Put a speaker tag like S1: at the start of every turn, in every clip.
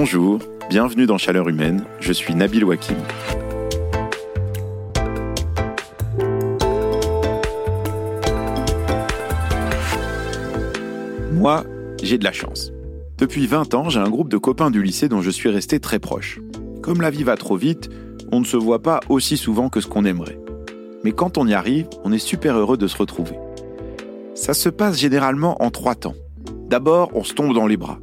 S1: Bonjour, bienvenue dans Chaleur Humaine, je suis Nabil Wakim. Moi, j'ai de la chance. Depuis 20 ans, j'ai un groupe de copains du lycée dont je suis resté très proche. Comme la vie va trop vite, on ne se voit pas aussi souvent que ce qu'on aimerait. Mais quand on y arrive, on est super heureux de se retrouver. Ça se passe généralement en trois temps. D'abord, on se tombe dans les bras.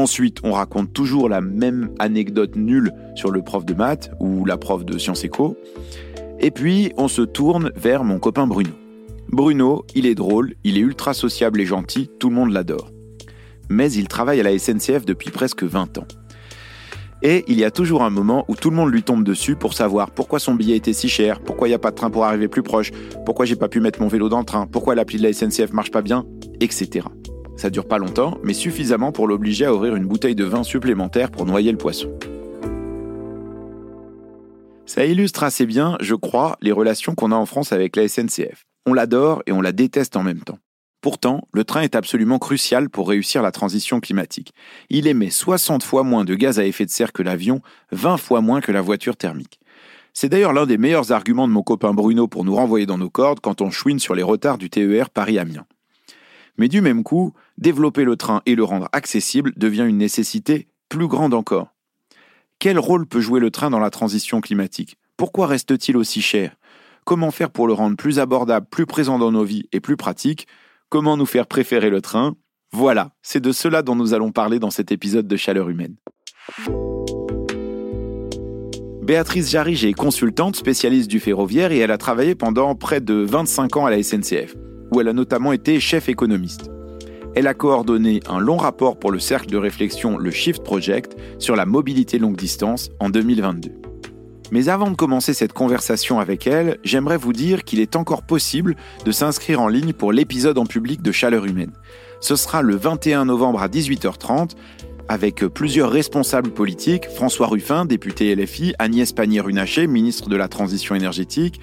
S1: Ensuite, on raconte toujours la même anecdote nulle sur le prof de maths ou la prof de sciences éco. Et puis, on se tourne vers mon copain Bruno. Bruno, il est drôle, il est ultra sociable et gentil, tout le monde l'adore. Mais il travaille à la SNCF depuis presque 20 ans. Et il y a toujours un moment où tout le monde lui tombe dessus pour savoir pourquoi son billet était si cher, pourquoi il n'y a pas de train pour arriver plus proche, pourquoi j'ai pas pu mettre mon vélo dans le train, pourquoi l'appli de la SNCF marche pas bien, etc. Ça dure pas longtemps, mais suffisamment pour l'obliger à ouvrir une bouteille de vin supplémentaire pour noyer le poisson. Ça illustre assez bien, je crois, les relations qu'on a en France avec la SNCF. On l'adore et on la déteste en même temps. Pourtant, le train est absolument crucial pour réussir la transition climatique. Il émet 60 fois moins de gaz à effet de serre que l'avion, 20 fois moins que la voiture thermique. C'est d'ailleurs l'un des meilleurs arguments de mon copain Bruno pour nous renvoyer dans nos cordes quand on chouine sur les retards du TER Paris-Amiens. Mais du même coup, développer le train et le rendre accessible devient une nécessité plus grande encore. Quel rôle peut jouer le train dans la transition climatique? Pourquoi reste-t-il aussi cher? Comment faire pour le rendre plus abordable, plus présent dans nos vies et plus pratique? Comment nous faire préférer le train? Voilà, c'est de cela dont nous allons parler dans cet épisode de Chaleur humaine. Béatrice Jarige est consultante spécialiste du ferroviaire et elle a travaillé pendant près de 25 ans à la SNCF où elle a notamment été chef économiste. Elle a coordonné un long rapport pour le cercle de réflexion Le Shift Project sur la mobilité longue distance en 2022. Mais avant de commencer cette conversation avec elle, j'aimerais vous dire qu'il est encore possible de s'inscrire en ligne pour l'épisode en public de Chaleur Humaine. Ce sera le 21 novembre à 18h30 avec plusieurs responsables politiques, François Ruffin, député LFI, Agnès Pannier-Runacher, ministre de la Transition énergétique,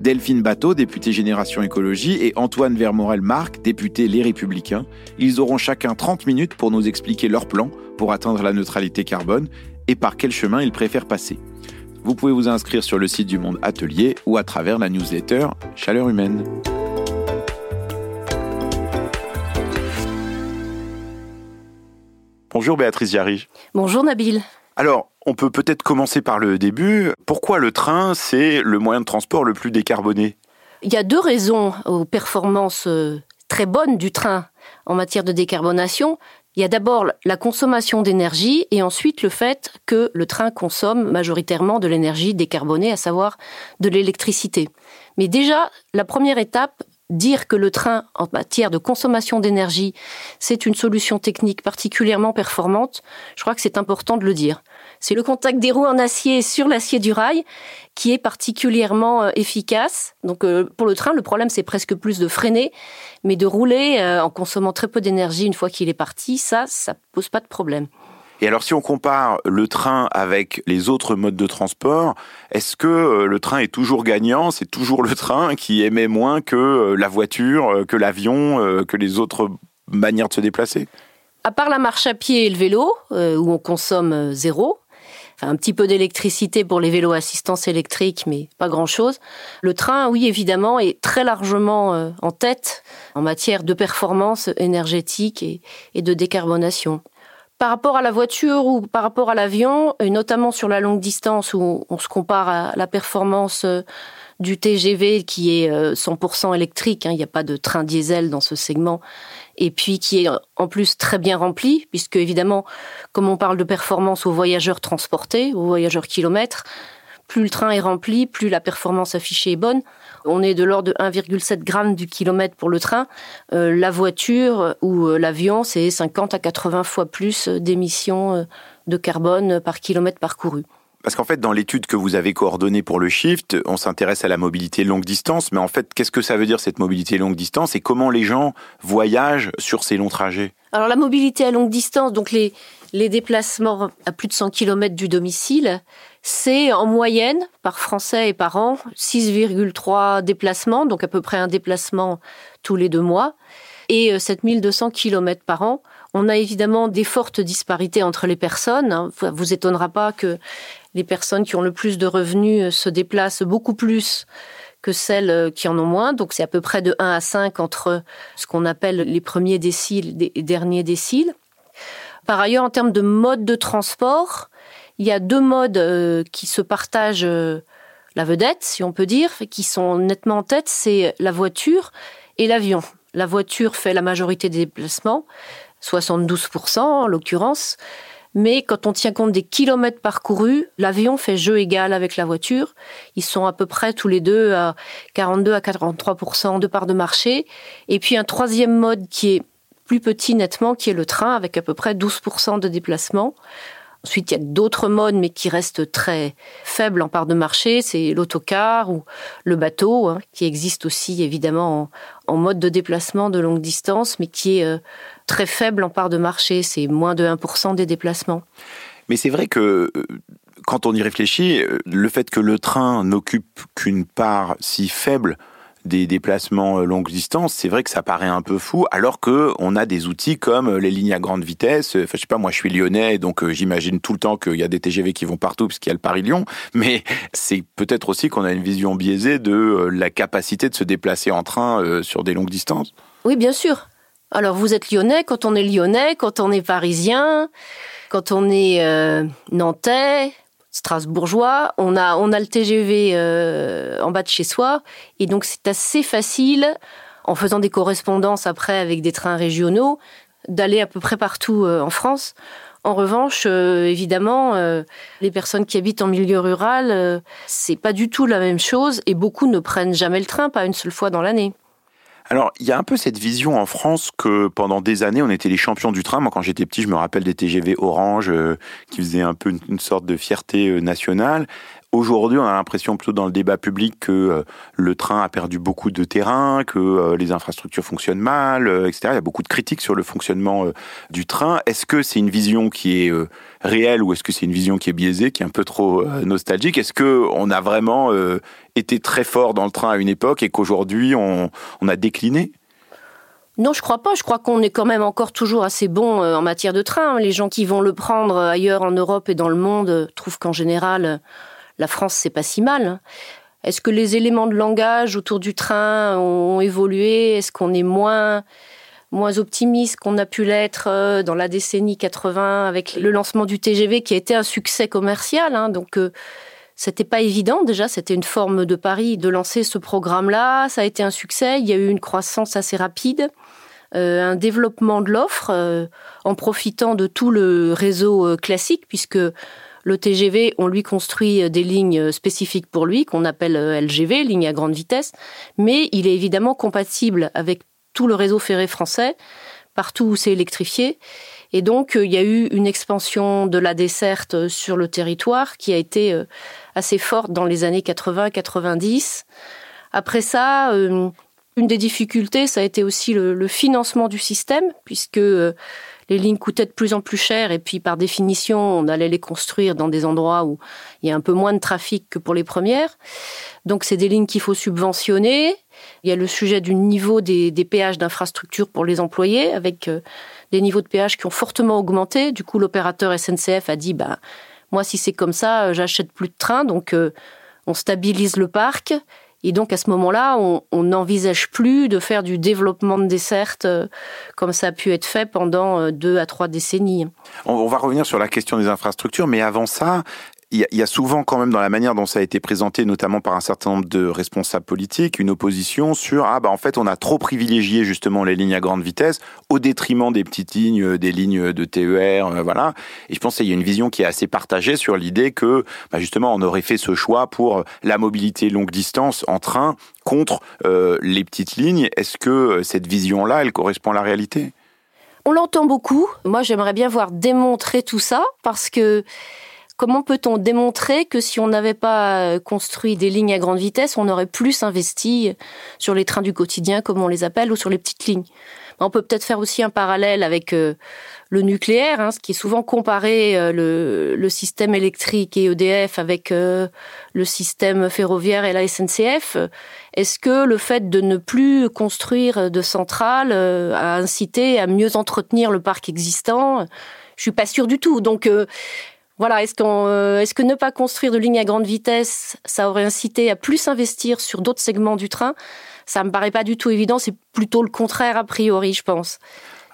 S1: Delphine Bateau, député Génération Écologie, et Antoine Vermorel-Marc, député Les Républicains. Ils auront chacun 30 minutes pour nous expliquer leur plan pour atteindre la neutralité carbone et par quel chemin ils préfèrent passer. Vous pouvez vous inscrire sur le site du Monde Atelier ou à travers la newsletter Chaleur Humaine. Bonjour Béatrice Jarige.
S2: Bonjour Nabil.
S1: Alors, on peut peut-être commencer par le début. Pourquoi le train, c'est le moyen de transport le plus décarboné?
S2: Il y a deux raisons aux performances euh, très bonnes du train en matière de décarbonation. Il y a d'abord la consommation d'énergie et ensuite le fait que le train consomme majoritairement de l'énergie décarbonée, à savoir de l'électricité. Mais déjà, la première étape, dire que le train, en matière de consommation d'énergie, c'est une solution technique particulièrement performante, je crois que c'est important de le dire. C'est le contact des roues en acier sur l'acier du rail qui est particulièrement euh, efficace. Donc euh, pour le train, le problème c'est presque plus de freiner, mais de rouler euh, en consommant très peu d'énergie une fois qu'il est parti, ça, ça pose pas de problème.
S1: Et alors si on compare le train avec les autres modes de transport, est-ce que le train est toujours gagnant? C'est toujours le train qui émet moins que la voiture, que l'avion, que les autres manières de se déplacer?
S2: À part la marche à pied et le vélo, où on consomme zéro, un petit peu d'électricité pour les vélos assistance électrique, mais pas grand-chose. Le train, oui, évidemment, est très largement euh, en tête en matière de performance énergétique et de décarbonation. Par rapport à la voiture ou par rapport à l'avion, et notamment sur la longue distance où on se compare à la performance euh, du TGV qui est 100% euh, électrique, hein, il n'y a pas de train diesel dans ce segment, et puis qui est en plus très bien rempli, puisque évidemment, comme on parle de performance aux voyageurs transportés, aux voyageurs kilomètres, plus le train est rempli, plus la performance affichée est bonne. On est de l'ordre de 1,7 g du kilomètre pour le train. Euh, la voiture ou euh, l'avion, c'est 50 à 80 fois plus d'émissions de carbone par kilomètre parcouru.
S1: Parce qu'en fait, dans l'étude que vous avez coordonnée pour le Shift, on s'intéresse à la mobilité longue distance, mais en fait, qu'est-ce que ça veut dire cette mobilité longue distance et comment les gens voyagent sur ces longs trajets?
S2: Alors la mobilité à longue distance, donc les, déplacements à plus de 100 km du domicile, c'est en moyenne, par Français et par an, 6,3 déplacements, donc à peu près un déplacement tous les deux mois. et 7200 km par an. On a évidemment des fortes disparités entre les personnes. Hein. Vous étonnera pas que les personnes qui ont le plus de revenus se déplacent beaucoup plus que celles qui en ont moins. Donc c'est à peu près de 1 à 5 entre ce qu'on appelle les premiers déciles et les derniers déciles. Par ailleurs, en termes de mode de transport, il y a deux modes euh, qui se partagent euh, la vedette, si on peut dire, qui sont nettement en tête, c'est la voiture et l'avion. La voiture fait la majorité des déplacements, 72% en l'occurrence, mais quand on tient compte des kilomètres parcourus, l'avion fait jeu égal avec la voiture. Ils sont à peu près tous les deux à 42 à 43% de part de marché. Et puis un troisième mode qui est plus petit nettement, qui est le train, avec à peu près 12% de déplacement. Ensuite, il y a d'autres modes, mais qui restent très faibles en part de marché. C'est l'autocar ou le bateau, hein, qui existe aussi évidemment en, mode de déplacement de longue distance, mais qui est euh, très faible en part de marché. C'est moins de 1% des déplacements.
S1: Mais c'est vrai que euh, quand on y réfléchit, euh, le fait que le train n'occupe qu'une part si faible des déplacements euh, longue distance, c'est vrai que ça paraît un peu fou, alors que on a des outils comme euh, les lignes à grande vitesse. Enfin, je sais pas, moi, je suis lyonnais, donc euh, j'imagine tout le temps qu'il y a des TGV qui vont partout puisqu'il y a le Paris-Lyon. Mais c'est peut-être aussi qu'on a une vision biaisée de la capacité de se déplacer en train sur des longues distances.
S2: Oui, bien sûr. Alors, vous êtes lyonnais quand on est lyonnais, quand on est parisien, quand on est nantais, strasbourgeois, on a, on a le TGV euh, en bas de chez soi, et donc c'est assez facile, en faisant des correspondances après avec des trains régionaux, d'aller à peu près partout euh, en France. En revanche, euh, évidemment, les personnes qui habitent en milieu rural, c'est pas du tout la même chose, et beaucoup ne prennent jamais le train, pas une seule fois dans l'année.
S1: Alors, il y a un peu cette vision en France que pendant des années, on était les champions du train. Moi, quand j'étais petit, je me rappelle des TGV Orange euh, qui faisaient un peu une, sorte de fierté euh, nationale. Aujourd'hui, on a l'impression plutôt dans le débat public que euh, le train a perdu beaucoup de terrain, que euh, les infrastructures fonctionnent mal, euh, etc. Il y a beaucoup de critiques sur le fonctionnement du train. Est-ce que c'est une vision qui est réelle ou est-ce que c'est une vision qui est biaisée, qui est un peu trop nostalgique? Est-ce que on a vraiment été très fort dans le train à une époque et qu'aujourd'hui on, a décliné?
S2: Non, je crois pas. Je crois qu'on est quand même encore toujours assez bon en matière de train. Les gens qui vont le prendre ailleurs en Europe et dans le monde trouvent qu'en général, la France, c'est pas si mal. Hein. Est-ce que les éléments de langage autour du train ont évolué? Est-ce qu'on est moins moins optimiste qu'on a pu l'être euh, dans la décennie 80 avec le lancement du TGV qui a été un succès commercial. Hein? donc euh, c'était pas évident déjà, c'était une forme de pari de lancer ce programme-là. Ça a été un succès. Il y a eu une croissance assez rapide. Euh, un développement de l'offre en profitant de tout le réseau classique, puisque le TGV, on lui construit euh, des lignes euh, spécifiques pour lui, qu'on appelle euh, LGV, ligne à grande vitesse, mais il est évidemment compatible avec tout le réseau ferré français, partout où c'est électrifié. Et donc, il y a eu une expansion de la desserte sur le territoire qui a été assez forte dans les années 80-90. Après ça, une des difficultés, ça a été aussi le, financement du système, puisque les lignes coûtaient de plus en plus cher et puis par définition, on allait les construire dans des endroits où il y a un peu moins de trafic que pour les premières. Donc c'est des lignes qu'il faut subventionner. Il y a le sujet du niveau des, péages d'infrastructure pour les employés avec euh, des niveaux de péage qui ont fortement augmenté. Du coup, l'opérateur SNCF a dit bah moi si c'est comme ça, euh, j'achète plus de trains donc euh, on stabilise le parc et donc à ce moment-là, on n'envisage plus de faire du développement de desserte euh, comme ça a pu être fait pendant euh, deux à trois décennies.
S1: On va revenir sur la question des infrastructures, mais avant ça, il y, a souvent quand même dans la manière dont ça a été présenté, notamment par un certain nombre de responsables politiques, une opposition sur ah bah en fait on a trop privilégié justement les lignes à grande vitesse au détriment des petites lignes, euh, des lignes de TER, euh, voilà. Et je pense qu'il y a une vision qui est assez partagée sur l'idée que bah justement on aurait fait ce choix pour la mobilité longue distance en train contre euh, les petites lignes. Est-ce que cette vision-là, elle correspond à la réalité?
S2: On l'entend beaucoup. Moi, j'aimerais bien voir démontrer tout ça parce que Comment peut-on démontrer que si on n'avait pas euh, construit des lignes à grande vitesse, on aurait plus investi sur les trains du quotidien, comme on les appelle, ou sur les petites lignes? On peut peut-être faire aussi un parallèle avec euh, le nucléaire, hein, ce qui est souvent comparé euh, le, le, système électrique et EDF avec le système ferroviaire et la SNCF. Est-ce que le fait de ne plus construire de centrales a incité à mieux entretenir le parc existant? Je suis pas sûre du tout. Donc voilà, est-ce qu'on, est-ce que ne pas construire de lignes à grande vitesse, ça aurait incité à plus investir sur d'autres segments du train? Ça me paraît pas du tout évident. C'est plutôt le contraire a priori, je pense.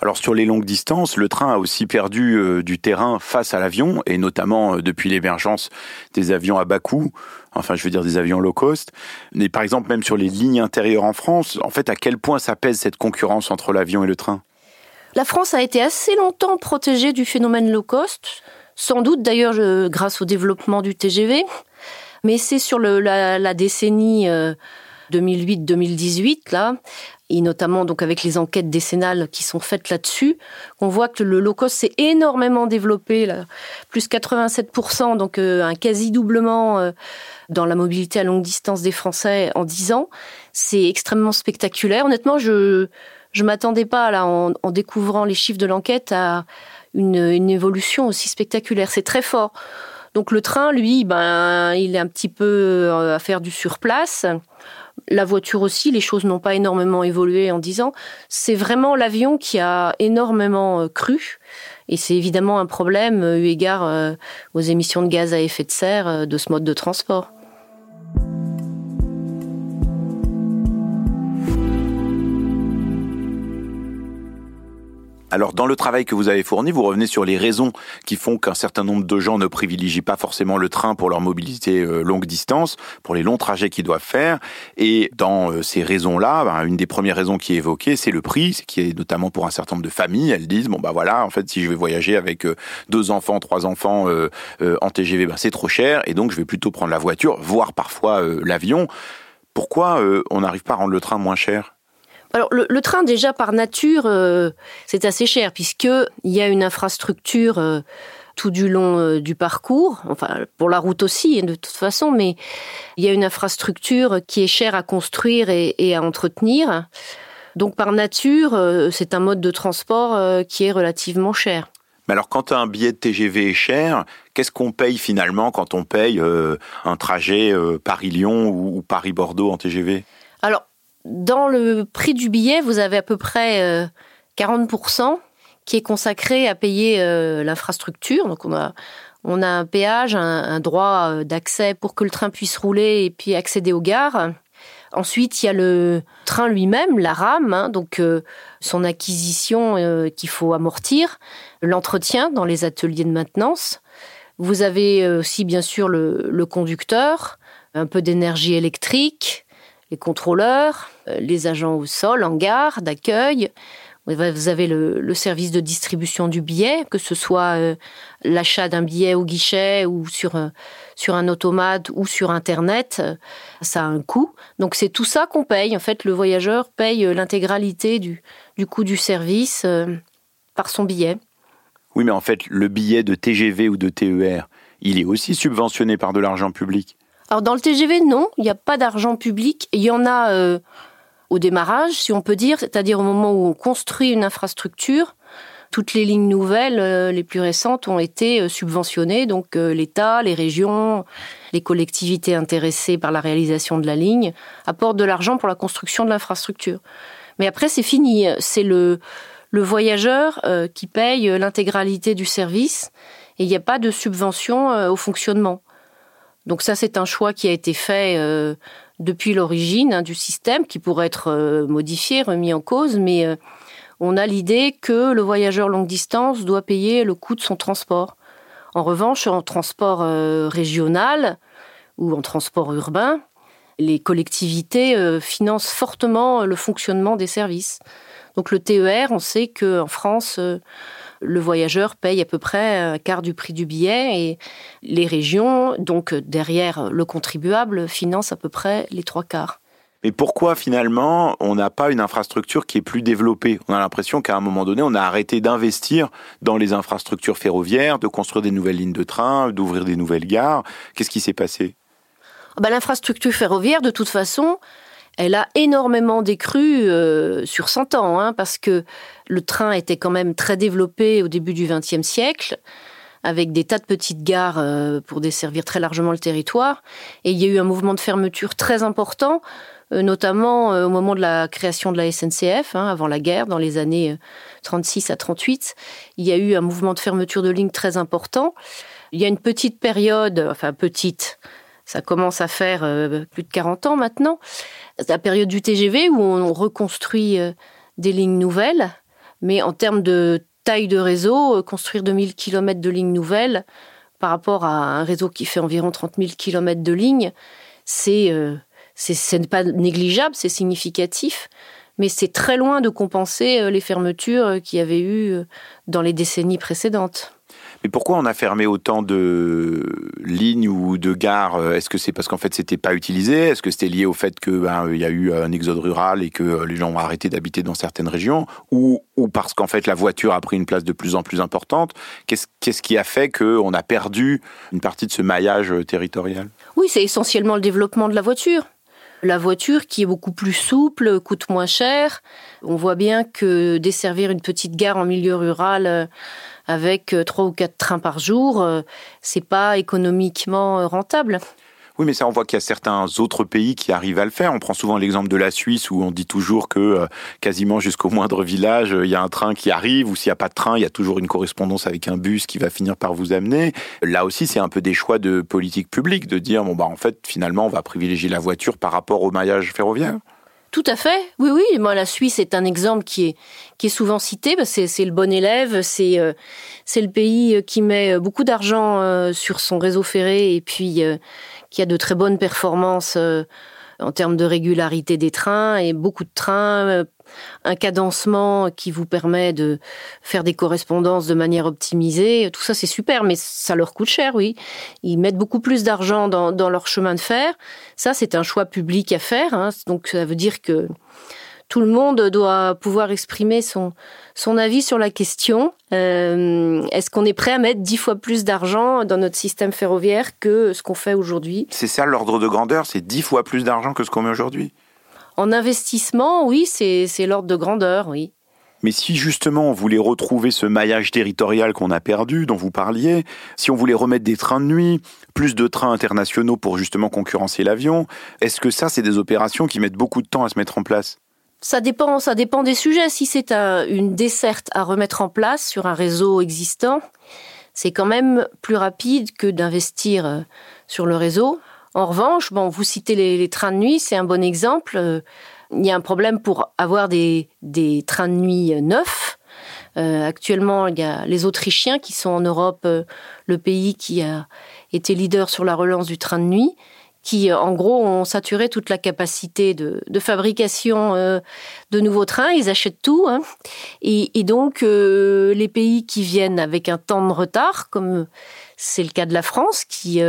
S1: Alors sur les longues distances, le train a aussi perdu euh, du terrain face à l'avion, et notamment euh, depuis l'émergence des avions à bas coût, enfin je veux dire des avions low cost. Mais par exemple même sur les lignes intérieures en France, en fait à quel point ça pèse cette concurrence entre l'avion et le train?
S2: La France a été assez longtemps protégée du phénomène low cost, sans doute d'ailleurs grâce au développement du TGV, mais c'est sur la, décennie... Euh, 2008-2018 là, et notamment donc avec les enquêtes décennales qui sont faites là-dessus, on voit que le low cost s'est énormément développé, là, plus 87%, donc euh, un quasi doublement euh, dans la mobilité à longue distance des Français en 10 ans. C'est extrêmement spectaculaire. Honnêtement, je je m'attendais pas là en, en, découvrant les chiffres de l'enquête à une, évolution aussi spectaculaire. C'est très fort. Donc le train, lui, ben, il est un petit peu euh, à faire du surplace. La voiture aussi, les choses n'ont pas énormément évolué en dix ans. C'est vraiment l'avion qui a énormément euh, cru. Et c'est évidemment un problème euh, eu égard aux émissions de gaz à effet de serre de ce mode de transport.
S1: Alors, dans le travail que vous avez fourni, vous revenez sur les raisons qui font qu'un certain nombre de gens ne privilégient pas forcément le train pour leur mobilité euh, longue distance, pour les longs trajets qu'ils doivent faire. Et dans euh, ces raisons-là, ben, une des premières raisons qui est évoquée, c'est le prix, qui est notamment pour un certain nombre de familles. Elles disent, bon bah voilà, en fait, si je vais voyager avec euh, deux enfants, trois enfants en TGV, ben, c'est trop cher, et donc je vais plutôt prendre la voiture, voire parfois l'avion. Pourquoi on n'arrive pas à rendre le train moins cher?
S2: Alors le, train déjà par nature, euh, c'est assez cher puisque il y a une infrastructure euh, tout du long euh, du parcours, enfin pour la route aussi de toute façon, mais il y a une infrastructure qui est chère à construire et, et à entretenir. Donc par nature, c'est un mode de transport qui est relativement cher.
S1: Mais alors quand un billet de TGV est cher, qu'est-ce qu'on paye finalement quand on paye un trajet Paris-Lyon ou, ou Paris-Bordeaux en TGV
S2: Alors dans le prix du billet, vous avez à peu près 40% euh, qui est consacré à payer euh, l'infrastructure. Donc on a on a un péage, un, droit euh, d'accès pour que le train puisse rouler et puis accéder aux gares. Ensuite, il y a le train lui-même, la rame, hein, donc son acquisition qu'il faut amortir, l'entretien dans les ateliers de maintenance. Vous avez aussi bien sûr le, le conducteur, un peu d'énergie électrique, les contrôleurs, euh, les agents au sol, en gare, d'accueil. Vous avez le, service de distribution du billet, que ce soit euh, l'achat d'un billet au guichet ou sur, euh, sur un automate ou sur Internet. Ça a un coût. Donc c'est tout ça qu'on paye. En fait, le voyageur paye l'intégralité du, du coût du service par son billet.
S1: Oui, mais en fait, le billet de TGV ou de TER, il est aussi subventionné par de l'argent public.
S2: Alors dans le TGV, non, il n'y a pas d'argent public. Il y en a euh, au démarrage, si on peut dire, c'est-à-dire au moment où on construit une infrastructure. Toutes les lignes nouvelles, euh, les plus récentes, ont été euh, subventionnées. Donc l'État, les régions, les collectivités intéressées par la réalisation de la ligne apportent de l'argent pour la construction de l'infrastructure. Mais après, c'est fini. C'est le, le voyageur qui paye l'intégralité du service et il n'y a pas de subvention au fonctionnement. Donc ça, c'est un choix qui a été fait euh, depuis l'origine hein, du système, qui pourrait être euh, modifié, remis en cause, mais euh, on a l'idée que le voyageur longue distance doit payer le coût de son transport. En revanche, en transport régional ou en transport urbain, les collectivités financent fortement le fonctionnement des services. Donc le TER, on sait qu'en France, le voyageur paye à peu près un quart du prix du billet et les régions, donc derrière le contribuable, financent à peu près les trois quarts.
S1: Mais pourquoi finalement on n'a pas une infrastructure qui est plus développée? On a l'impression qu'à un moment donné, on a arrêté d'investir dans les infrastructures ferroviaires, de construire des nouvelles lignes de train, d'ouvrir des nouvelles gares. Qu'est-ce qui s'est passé?
S2: Bah, L'infrastructure ferroviaire, de toute façon, elle a énormément décru euh, sur 100 ans, hein, parce que le train était quand même très développé au début du XXe siècle, avec des tas de petites gares euh, pour desservir très largement le territoire. Et il y a eu un mouvement de fermeture très important, euh, notamment au moment de la création de la SNCF, hein, avant la guerre, dans les années 36 à 38. Il y a eu un mouvement de fermeture de lignes très important. Il y a une petite période, enfin petite, ça commence à faire plus de 40 ans maintenant, la période du TGV où on reconstruit euh, des lignes nouvelles, mais en termes de taille de réseau, euh, construire 2000 km de lignes nouvelles par rapport à un réseau qui fait environ 30 000 km de lignes, c'est euh, ce n'est pas négligeable, c'est significatif, mais c'est très loin de compenser les fermetures qu'il y avait eu dans les décennies précédentes.
S1: Mais pourquoi on a fermé autant de lignes ou de gares Est-ce que c'est parce qu'en fait c'était pas utilisé? Est-ce que c'était lié au fait qu'il ben, y a eu un exode rural et que les gens ont arrêté d'habiter dans certaines régions? Ou, parce qu'en fait la voiture a pris une place de plus en plus importante? Qu'est-ce qui a fait qu'on a perdu une partie de ce maillage territorial?
S2: Oui, c'est essentiellement le développement de la voiture. La voiture qui est beaucoup plus souple, coûte moins cher. On voit bien que desservir une petite gare en milieu rural avec euh, trois ou quatre trains par jour, euh, c'est pas économiquement euh, rentable.
S1: Oui, mais ça, on voit qu'il y a certains autres pays qui arrivent à le faire. On prend souvent l'exemple de la Suisse où on dit toujours que quasiment jusqu'au moindre village, il y a un train qui arrive ou s'il n'y a pas de train, il y a toujours une correspondance avec un bus qui va finir par vous amener. Là aussi, c'est un peu des choix de politique publique de dire, bon, bah, en fait, finalement, on va privilégier la voiture par rapport au maillage ferroviaire.
S2: Tout à fait. Oui, oui. Moi, la Suisse est un exemple qui est qui est souvent cité. C'est c'est le bon élève. C'est euh, c'est le pays qui met beaucoup d'argent euh, sur son réseau ferré et puis euh, qui a de très bonnes performances en termes de régularité des trains et beaucoup de trains, euh, un cadencement qui vous permet de faire des correspondances de manière optimisée. Tout ça, c'est super, mais ça leur coûte cher, oui. Ils mettent beaucoup plus d'argent dans, leur chemin de fer. Ça, c'est un choix public à faire. Hein. Donc, ça veut dire que tout le monde doit pouvoir exprimer son, son avis sur la question. Euh, est-ce qu'on est prêt à mettre dix fois plus d'argent dans notre système ferroviaire que ce qu'on fait aujourd'hui?
S1: C'est ça l'ordre de grandeur, c'est dix fois plus d'argent que ce qu'on met aujourd'hui
S2: En investissement, oui, c'est l'ordre de grandeur, oui.
S1: Mais si justement on voulait retrouver ce maillage territorial qu'on a perdu, dont vous parliez, si on voulait remettre des trains de nuit, plus de trains internationaux pour justement concurrencer l'avion, est-ce que ça, c'est des opérations qui mettent beaucoup de temps à se mettre en place?
S2: Ça dépend, ça dépend des sujets. Si c'est une desserte à remettre en place sur un réseau existant, c'est quand même plus rapide que d'investir euh, sur le réseau. En revanche, bon, vous citez les, trains de nuit, c'est un bon exemple. Euh, il y a un problème pour avoir des, trains de nuit neufs. Euh, actuellement, il y a les Autrichiens qui sont en Europe le pays qui a été leader sur la relance du train de nuit qui, euh, en gros, ont saturé toute la capacité de, fabrication euh, de nouveaux trains. Ils achètent tout. Hein. Et, donc, euh, les pays qui viennent avec un temps de retard, comme c'est le cas de la France, qui,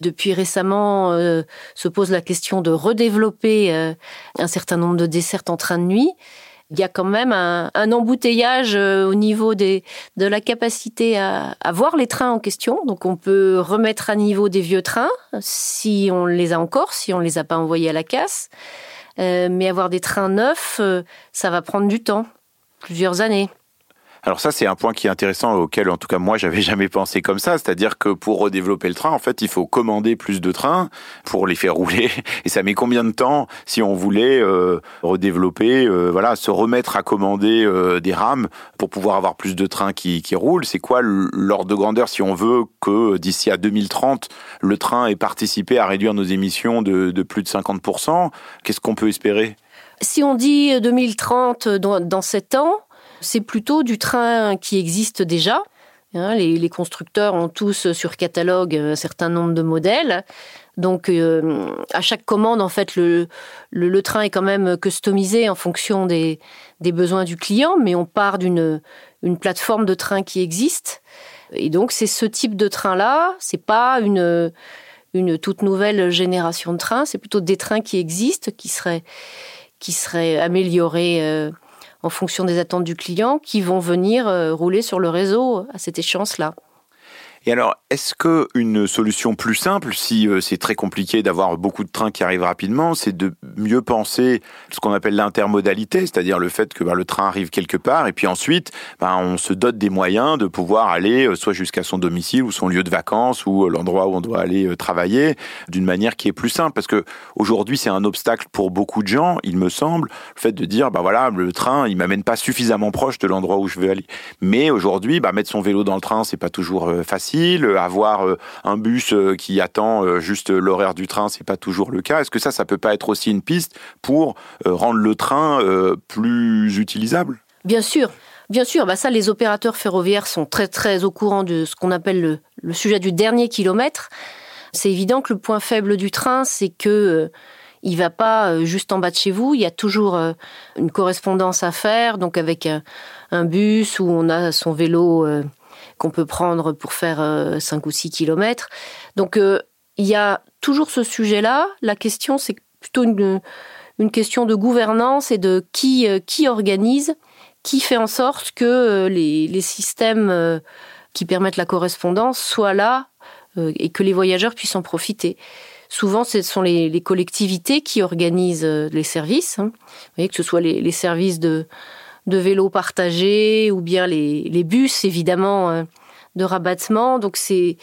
S2: depuis récemment, se pose la question de redévelopper un certain nombre de dessertes en train de nuit, il y a quand même un, embouteillage euh, au niveau des, de la capacité à, voir les trains en question. Donc on peut remettre à niveau des vieux trains si on les a encore, si on les a pas envoyés à la casse. Euh, mais avoir des trains neufs, euh, ça va prendre du temps, plusieurs années.
S1: Alors ça, c'est un point qui est intéressant auquel, en tout cas, moi, j'avais jamais pensé comme ça. C'est-à-dire que pour redévelopper le train, en fait, il faut commander plus de trains pour les faire rouler. Et ça met combien de temps si on voulait euh, redévelopper, euh, voilà, se remettre à commander euh, des rames pour pouvoir avoir plus de trains qui, qui roulent? C'est quoi l'ordre de grandeur si on veut que d'ici à 2030, le train ait participé à réduire nos émissions de, plus de 50% Qu'est-ce qu'on peut espérer?
S2: Si on dit 2030 dans, dans 7 ans, c'est plutôt du train qui existe déjà. Hein, les, constructeurs ont tous sur catalogue un certain nombre de modèles. Donc, euh, à chaque commande, en fait, le, train est quand même customisé en fonction des, besoins du client, mais on part d'une une plateforme de train qui existe. Et donc, c'est ce type de train-là. C'est pas une, une toute nouvelle génération de trains. C'est plutôt des trains qui existent, qui seraient, qui seraient améliorés. Euh, en fonction des attentes du client qui vont venir euh, rouler sur le réseau à cette échéance-là.
S1: Et alors, est-ce que une solution plus simple, si euh, c'est très compliqué d'avoir beaucoup de trains qui arrivent rapidement, c'est de mieux penser ce qu'on appelle l'intermodalité, c'est-à-dire le fait que bah, le train arrive quelque part et puis ensuite, bah, on se dote des moyens de pouvoir aller euh, soit jusqu'à son domicile ou son lieu de vacances ou euh, l'endroit où on doit aller travailler d'une manière qui est plus simple. Parce que aujourd'hui, c'est un obstacle pour beaucoup de gens, il me semble, le fait de dire, bah voilà, le train, il m'amène pas suffisamment proche de l'endroit où je veux aller. Mais aujourd'hui, bah, mettre son vélo dans le train, c'est pas toujours facile avoir euh, un bus euh, qui attend euh, juste l'horaire du train, c'est pas toujours le cas. Est-ce que ça, ça peut pas être aussi une piste pour rendre le train plus utilisable?
S2: Bien sûr. Bien sûr, bah ça, les opérateurs ferroviaires sont très très au courant de ce qu'on appelle le, sujet du dernier kilomètre. C'est évident que le point faible du train, c'est que il va pas juste en bas de chez vous. Il y a toujours une correspondance à faire, donc avec un bus où on a son vélo qu'on peut prendre pour faire 5 euh, ou 6 kilomètres. Donc euh, il y a toujours ce sujet-là. La question, c'est plutôt une, question de gouvernance et de qui, euh, qui organise, qui fait en sorte que les, les systèmes qui permettent la correspondance soient là et que les voyageurs puissent en profiter. Souvent, ce sont les, collectivités qui organisent les services. Hein. Vous voyez, que ce soit les services de, de vélos partagés ou bien les, les bus, évidemment, euh, de rabattement. Donc c'est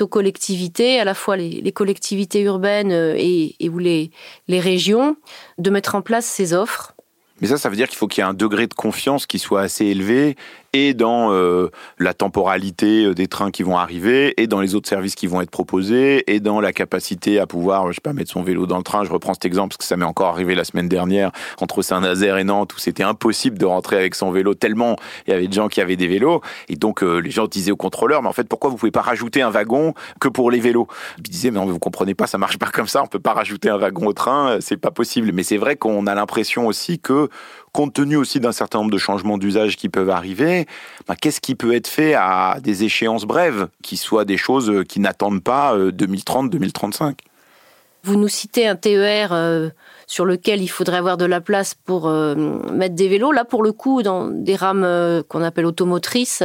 S2: aux collectivités, à la fois les, les collectivités urbaines euh, et, et ou les, les régions, de mettre en place ces offres.
S1: Mais ça, ça veut dire qu'il faut qu'il y ait un degré de confiance qui soit assez élevé et dans euh, la temporalité euh, des trains qui vont arriver, et dans les autres services qui vont être proposés, et dans la capacité à pouvoir, je sais pas, mettre son vélo dans le train. Je reprends cet exemple parce que ça m'est encore arrivé la semaine dernière entre Saint-Nazaire et Nantes où c'était impossible de rentrer avec son vélo tellement il y avait des gens qui avaient des vélos. Et donc euh, les gens disaient au contrôleur, mais en fait pourquoi vous pouvez pas rajouter un wagon que pour les vélos? Ils disaient, mais non, vous comprenez pas, ça marche pas comme ça. On peut pas rajouter un wagon au train, c'est pas possible. Mais c'est vrai qu'on a l'impression aussi que compte tenu aussi d'un certain nombre de changements d'usage qui peuvent arriver, bah, qu'est-ce qui peut être fait à des échéances brèves, qui soient des choses euh, qui n'attendent pas 2030-2035 euh,
S2: Vous nous citez un TER euh, sur lequel il faudrait avoir de la place pour mettre des vélos. Là, pour le coup, dans des rames qu'on appelle automotrices,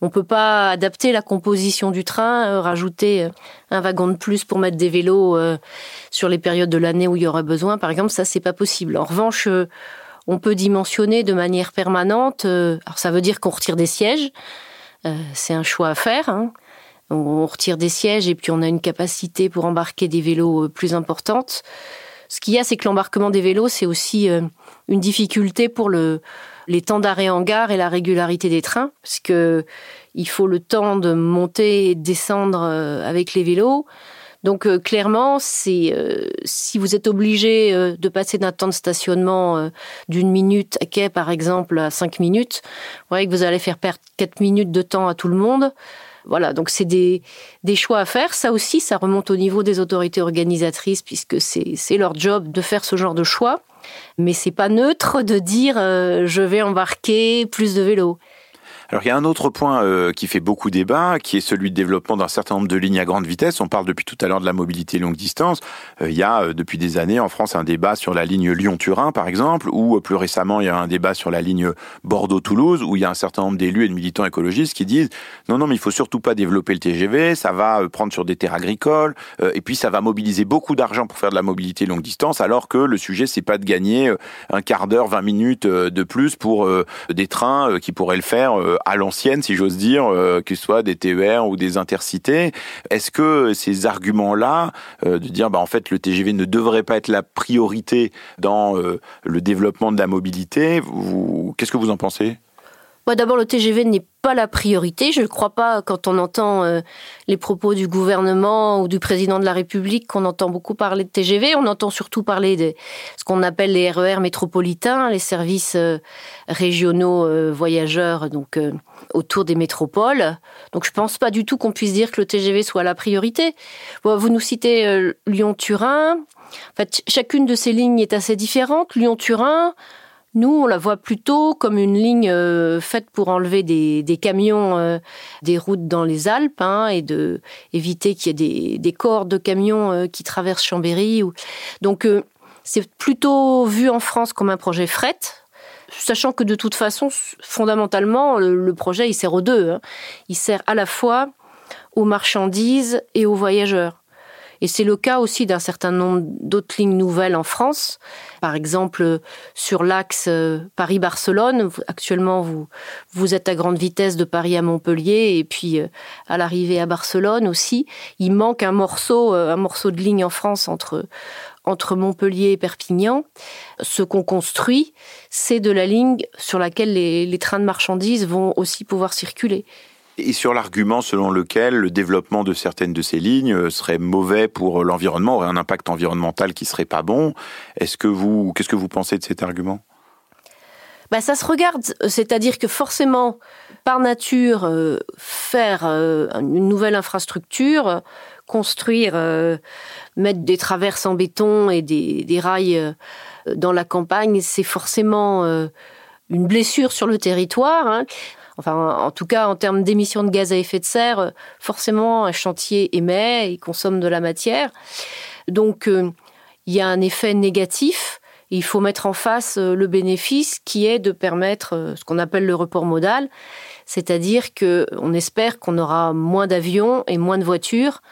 S2: on peut pas adapter la composition du train, rajouter un wagon de plus pour mettre des vélos sur les périodes de l'année où il y aurait besoin. Par exemple, ça, c'est pas possible. En revanche, on peut dimensionner de manière permanente. Euh, alors ça veut dire qu'on retire des sièges. Euh, c'est un choix à faire. Hein. On retire des sièges et puis on a une capacité pour embarquer des vélos euh, plus importante. Ce qu'il y a, c'est que l'embarquement des vélos, c'est aussi une difficulté pour le, les temps d'arrêt en gare et la régularité des trains, parce que il faut le temps de monter et de descendre avec les vélos. Donc euh, clairement, c'est euh, si vous êtes obligé euh, de passer d'un temps de stationnement d'une minute à quai par exemple à cinq minutes, vous voyez que vous allez faire perdre quatre minutes de temps à tout le monde. Voilà, donc c'est des, des choix à faire. Ça aussi, ça remonte au niveau des autorités organisatrices puisque c'est leur job de faire ce genre de choix. Mais c'est pas neutre de dire je vais embarquer plus de vélos.
S1: Alors il y a un autre point euh, qui fait beaucoup débat, qui est celui de développement d'un certain nombre de lignes à grande vitesse. On parle depuis tout à l'heure de la mobilité longue distance. Euh, il y a euh, depuis des années en France un débat sur la ligne Lyon-Turin, par exemple, ou plus récemment il y a un débat sur la ligne Bordeaux-Toulouse, où il y a un certain nombre d'élus et de militants écologistes qui disent non, non, mais il faut surtout pas développer le TGV, ça va prendre sur des terres agricoles, et puis ça va mobiliser beaucoup d'argent pour faire de la mobilité longue distance, alors que le sujet c'est pas de gagner un quart d'heure, 20 minutes de plus pour des trains qui pourraient le faire à l'ancienne, si j'ose dire, euh, que ce soit des TER ou des intercités. Est-ce que ces arguments-là, euh, de dire bah, en fait le TGV ne devrait pas être la priorité dans euh, le développement de la mobilité, qu'est-ce que vous en pensez?
S2: D'abord, le TGV n'est pas la priorité. Je ne crois pas, quand on entend euh, les propos du gouvernement ou du président de la République, qu'on entend beaucoup parler de TGV. On entend surtout parler de ce qu'on appelle les RER e métropolitains, les services euh, régionaux euh, voyageurs, donc autour des métropoles. Donc, je pense pas du tout qu'on puisse dire que le TGV soit la priorité. vous nous citez Lyon-Turin. En fait, chacune de ces lignes est assez différente. Lyon-Turin, nous, on la voit plutôt comme une ligne euh, faite pour enlever des, des camions euh, des routes dans les Alpes hein, et de éviter qu'il y ait des, des corps de camions euh, qui traversent Chambéry. Ou... Donc, c'est plutôt vu en France comme un projet fret, sachant que de toute façon, fondamentalement, le, projet, il sert aux deux. Hein. Il sert à la fois aux marchandises et aux voyageurs. Et c'est le cas aussi d'un certain nombre d'autres lignes nouvelles en France. Par exemple, sur l'axe euh, Paris-Barcelone, actuellement, vous, vous êtes à grande vitesse de Paris à Montpellier et puis euh, à l'arrivée à Barcelone aussi. Il manque un morceau, euh, un morceau de ligne en France entre, entre Montpellier et Perpignan. Ce qu'on construit, c'est de la ligne sur laquelle les, les trains de marchandises vont aussi pouvoir circuler
S1: et sur l'argument selon lequel le développement de certaines de ces lignes euh, serait mauvais pour l'environnement, aurait un impact environnemental qui serait pas bon. Est-ce que vous, qu'est-ce que vous pensez de cet argument?
S2: Bah, ça se regarde, c'est-à-dire que forcément, par nature, euh, faire euh, une nouvelle infrastructure, construire, mettre des traverses en béton et des, des rails dans la campagne, c'est forcément une blessure sur le territoire. Hein. Enfin, en tout cas, en termes d'émissions de gaz à effet de serre, euh, forcément, un chantier émet, il consomme de la matière. Donc, euh, il y a un effet négatif. il faut mettre en face euh, le bénéfice qui est de permettre ce qu'on appelle le report modal, c'est-à-dire que on espère qu'on aura moins d'avions et moins de voitures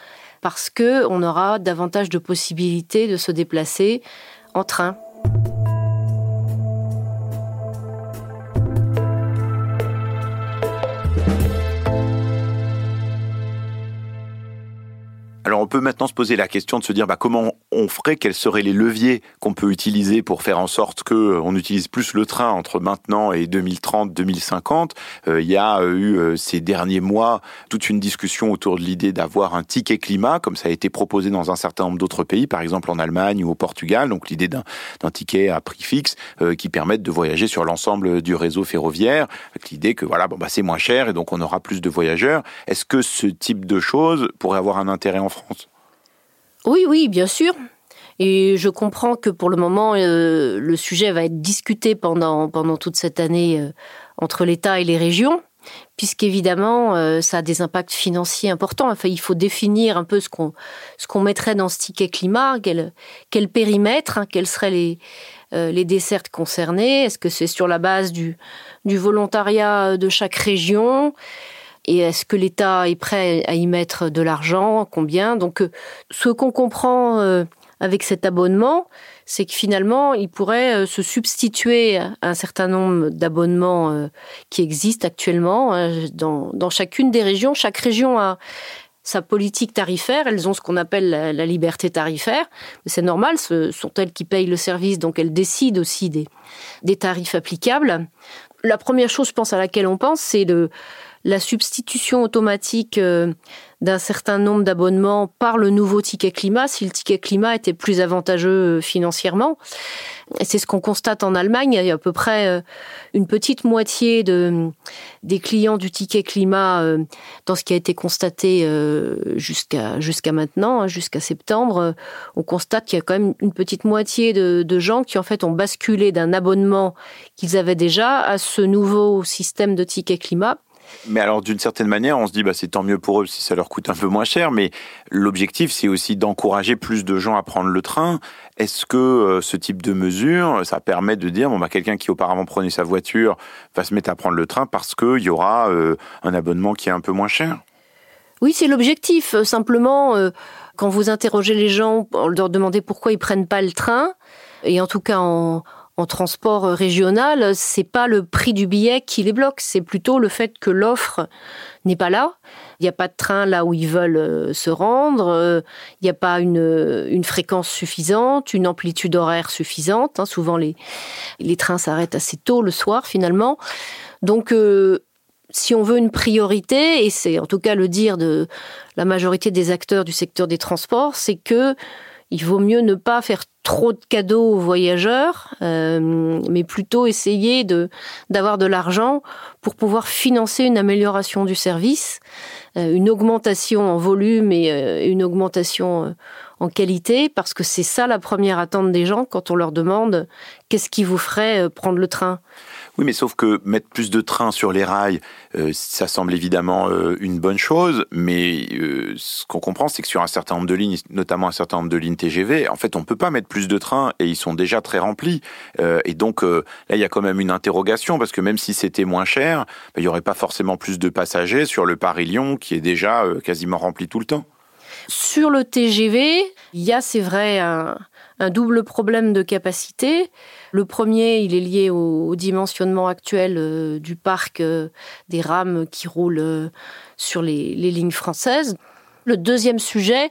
S2: parce que on aura davantage de possibilités de se déplacer en train.
S1: Alors on peut maintenant se poser la question de se dire bah, comment on ferait, quels seraient les leviers qu'on peut utiliser pour faire en sorte que euh, utilise plus le train entre maintenant et 2030-2050. Euh, il y a euh, eu ces derniers mois toute une discussion autour de l'idée d'avoir un ticket climat, comme ça a été proposé dans un certain nombre d'autres pays, par exemple en Allemagne ou au Portugal. Donc l'idée d'un ticket à prix fixe qui permette de voyager sur l'ensemble du réseau ferroviaire, avec l'idée que voilà bon bah c'est moins cher et donc on aura plus de voyageurs. Est-ce que ce type de choses pourrait avoir un intérêt en France?
S2: Oui, oui, bien sûr. Et je comprends que pour le moment, euh, le sujet va être discuté pendant, pendant toute cette année euh, entre l'État et les régions, puisqu'évidemment, euh, ça a des impacts financiers importants. Enfin, il faut définir un peu ce qu'on ce mettrait dans ce ticket climat, quel, quel périmètre, hein, quels seraient les, les dessertes concernées. Est-ce que c'est sur la base du, du volontariat de chaque région? Et est-ce que l'État est prêt à y mettre de l'argent Combien? Donc, euh, ce qu'on comprend euh, avec cet abonnement, c'est que finalement, il pourrait euh, se substituer à un certain nombre d'abonnements qui existent actuellement hein, dans, dans chacune des régions. Chaque région a sa politique tarifaire, elles ont ce qu'on appelle la, liberté tarifaire. C'est normal, ce sont elles qui payent le service, donc elles décident aussi des, des tarifs applicables. La première chose, je pense, à laquelle on pense, c'est le, la substitution automatique euh, d'un certain nombre d'abonnements par le nouveau ticket climat, si le ticket climat était plus avantageux euh, financièrement. C'est ce qu'on constate en Allemagne. Il y a à peu près euh, une petite moitié de, des clients du ticket climat dans ce qui a été constaté jusqu'à jusqu'à maintenant, hein, jusqu'à septembre. On constate qu'il y a quand même une petite moitié de, de gens qui en fait ont basculé d'un abonnement qu'ils avaient déjà à ce nouveau système de ticket climat.
S1: Mais alors, d'une certaine manière, on se dit, bah, c'est tant mieux pour eux si ça leur coûte un peu moins cher. Mais l'objectif, c'est aussi d'encourager plus de gens à prendre le train. Est-ce que euh, ce type de mesure, ça permet de dire, bon, bah, quelqu'un qui auparavant prenait sa voiture va se mettre à prendre le train parce qu'il y aura euh, un abonnement qui est un peu moins cher?
S2: Oui, c'est l'objectif. Simplement, euh, quand vous interrogez les gens, leur demandez pourquoi ils prennent pas le train, et en tout cas en en transport régional, c'est pas le prix du billet qui les bloque, c'est plutôt le fait que l'offre n'est pas là. Il n'y a pas de train là où ils veulent euh, se rendre. Euh, il n'y a pas une, fréquence suffisante, une amplitude horaire suffisante. Hein. Souvent, les, les trains s'arrêtent assez tôt le soir, finalement. Donc, euh, si on veut une priorité, et c'est en tout cas le dire de la majorité des acteurs du secteur des transports, c'est que il vaut mieux ne pas faire trop de cadeaux aux voyageurs, euh, mais plutôt essayer de d'avoir de l'argent pour pouvoir financer une amélioration du service, euh, une augmentation en volume et euh, une augmentation en qualité, parce que c'est ça la première attente des gens quand on leur demande qu'est-ce qui vous ferait prendre le train?
S1: Oui, mais sauf que mettre plus de trains sur les rails, euh, ça semble évidemment euh, une bonne chose, mais euh, ce qu'on comprend, c'est que sur un certain nombre de lignes, notamment un certain nombre de lignes TGV, en fait, on peut pas mettre plus de trains et ils sont déjà très remplis. et donc là, il y a quand même une interrogation parce que même si c'était moins cher, bah, il y aurait pas forcément plus de passagers sur le Paris-Lyon qui est déjà quasiment rempli tout le temps.
S2: Sur le TGV, il y a, c'est vrai, un, double problème de capacité. Le premier, il est lié au, dimensionnement actuel euh, du parc euh, des rames qui roulent euh, sur les, lignes françaises. Le deuxième sujet,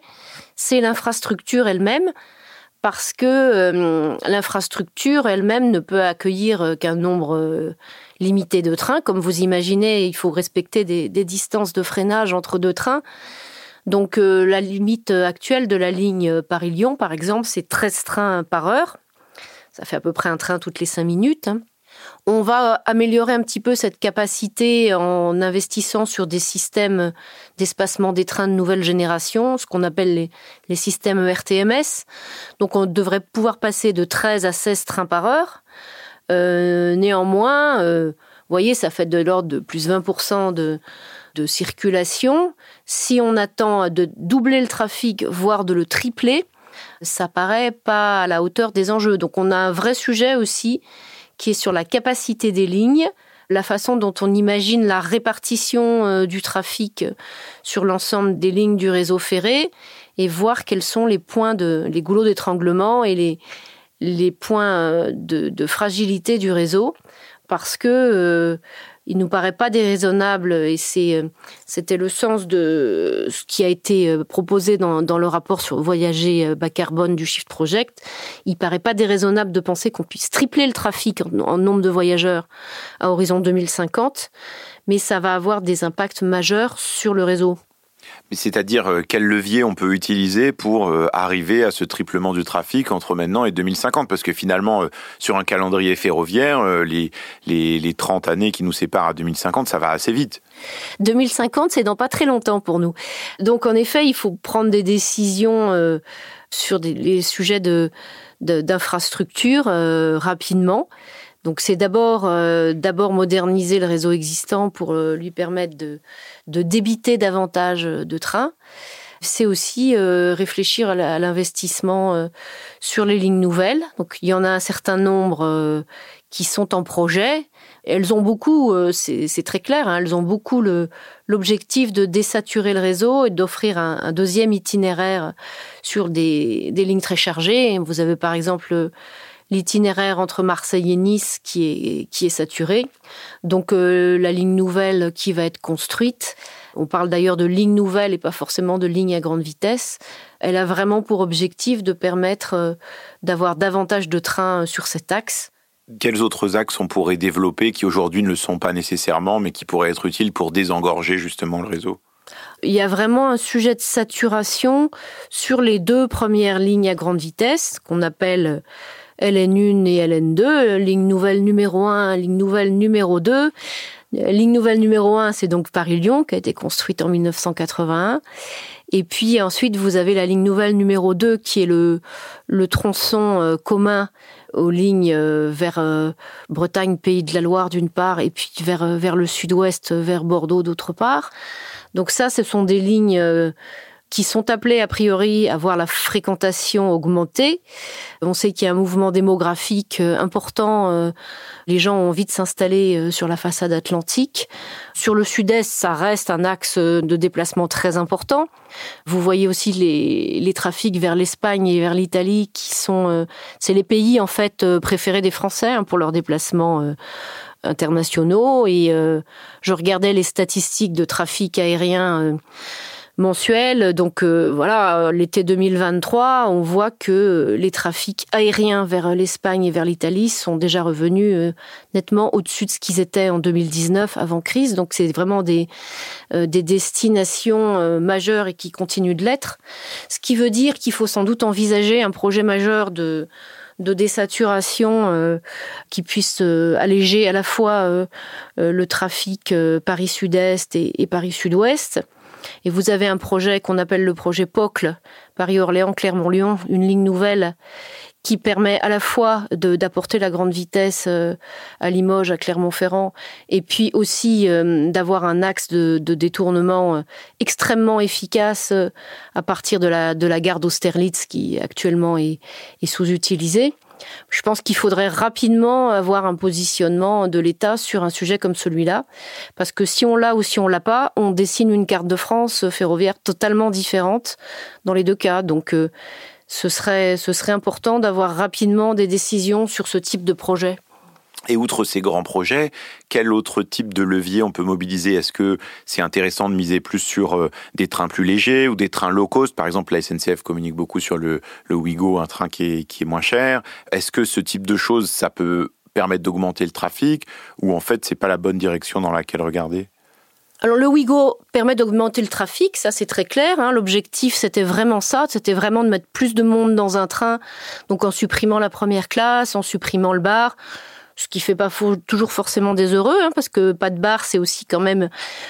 S2: c'est l'infrastructure elle-même, parce que l'infrastructure elle-même ne peut accueillir qu'un nombre limité de trains. Comme vous imaginez, il faut respecter des distances de freinage entre deux trains. Donc la limite actuelle de la ligne Paris-Lyon, par exemple, c'est 13 trains par heure. Ça fait à peu près un train toutes les cinq minutes. Hein. On va améliorer un petit peu cette capacité en investissant sur des systèmes d'espacement des trains de nouvelle génération, ce qu'on appelle les, systèmes RTMS. Donc on devrait pouvoir passer de 13 à 16 trains par heure. Euh, néanmoins, euh, vous voyez, ça fait de l'ordre de plus 20% de, de circulation. Si on attend de doubler le trafic, voire de le tripler, ça paraît pas à la hauteur des enjeux. Donc on a un vrai sujet aussi qui est sur la capacité des lignes, la façon dont on imagine la répartition euh, du trafic sur l'ensemble des lignes du réseau ferré et voir quels sont les points de les goulots d'étranglement et les les points euh, de, fragilité du réseau parce que euh, il nous paraît pas déraisonnable et euh, c'était le sens de ce qui a été euh, proposé dans, le rapport sur voyager euh, bas carbone du Shift Project. Il paraît pas déraisonnable de penser qu'on puisse tripler le trafic en, nombre de voyageurs à horizon 2050, mais ça va avoir des impacts majeurs sur le réseau.
S1: C'est-à-dire euh, quel levier on peut utiliser pour euh, arriver à ce triplement du trafic entre maintenant et 2050 Parce que finalement, euh, sur un calendrier ferroviaire, les, les, les 30 années qui nous séparent à 2050, ça va assez vite.
S2: 2050, c'est dans pas très longtemps pour nous. Donc en effet, il faut prendre des décisions sur les sujets de d'infrastructure rapidement. Donc c'est d'abord euh, d'abord moderniser le réseau existant pour euh, lui permettre de, de débiter davantage de trains. C'est aussi euh, réfléchir à l'investissement sur les lignes nouvelles. Donc il y en a un certain nombre qui sont en projet. Elles ont beaucoup, c'est très clair, hein, elles ont beaucoup l'objectif de désaturer le réseau et d'offrir un, un, deuxième itinéraire sur des, des lignes très chargées. Vous avez par exemple l'itinéraire entre Marseille et Nice qui est, qui est saturé. Donc euh, la ligne nouvelle qui va être construite, on parle d'ailleurs de ligne nouvelle et pas forcément de ligne à grande vitesse, elle a vraiment pour objectif de permettre euh, d'avoir davantage de trains sur cet axe.
S1: Quels autres axes on pourrait développer qui aujourd'hui ne le sont pas nécessairement, mais qui pourraient être utiles pour désengorger justement le réseau?
S2: Il y a vraiment un sujet de saturation sur les deux premières lignes à grande vitesse, qu'on appelle LN1 et LN2, ligne nouvelle numéro 1, ligne nouvelle numéro 2. Ligne nouvelle numéro 1, c'est donc Paris-Lyon, qui a été construite en 1981. Et puis ensuite, vous avez la ligne nouvelle numéro 2, qui est le, le tronçon euh, commun aux lignes euh, vers euh, Bretagne, Pays de la Loire d'une part, et puis vers, vers le sud-ouest, vers Bordeaux d'autre part. Donc ça, ce sont des lignes qui sont appelés a priori à voir la fréquentation augmenter. On sait qu'il y a un mouvement démographique euh, important. Euh, les gens ont envie de s'installer euh, sur la façade atlantique. Sur le sud-est, ça reste un axe de déplacement très important. Vous voyez aussi les, les trafics vers l'Espagne et vers l'Italie qui sont, c'est les pays en fait préférés des Français hein, pour leurs déplacements internationaux. Et je regardais les statistiques de trafic aérien mensuel. Donc euh, voilà, l'été 2023, on voit que les trafics aériens vers l'Espagne et vers l'Italie sont déjà revenus euh, nettement au-dessus de ce qu'ils étaient en 2019 avant crise. Donc c'est vraiment des, euh, des destinations majeures et qui continuent de l'être. Ce qui veut dire qu'il faut sans doute envisager un projet majeur de de désaturation qui puisse alléger à la fois le trafic Paris Sud-Est et Paris Sud-Ouest et vous avez un projet qu'on appelle le projet POCLE, Paris-Orléans, Clermont-Lyon, une ligne nouvelle qui permet à la fois d'apporter la grande vitesse euh, à Limoges, à Clermont-Ferrand, et puis aussi euh, d'avoir un axe de, détournement euh, extrêmement efficace à partir de la, de la gare d'Austerlitz qui actuellement est, est sous-utilisée. Je pense qu'il faudrait rapidement avoir un positionnement de l'État sur un sujet comme celui-là, parce que si on l'a ou si on l'a pas, on dessine une carte de France ferroviaire totalement différente dans les deux cas. Donc ce serait, ce serait important d'avoir rapidement des décisions sur ce type de projet.
S1: Et outre ces grands projets, quel autre type de levier on peut mobiliser? Est-ce que c'est intéressant de miser plus sur euh, des trains plus légers ou des trains low cost? Par exemple, la SNCF communique beaucoup sur le, le Ouigo, un train qui est, qui est moins cher. Est-ce que ce type de choses, ça peut permettre d'augmenter le trafic ou en fait, c'est pas la bonne direction dans laquelle regarder?
S2: Alors le Ouigo permet d'augmenter le trafic, ça c'est très clair. Hein. L'objectif c'était vraiment ça, c'était vraiment de mettre plus de monde dans un train, donc en supprimant la première classe, en supprimant le bar, ce qui fait pas toujours forcément des heureux, hein, parce que pas de bar c'est aussi quand même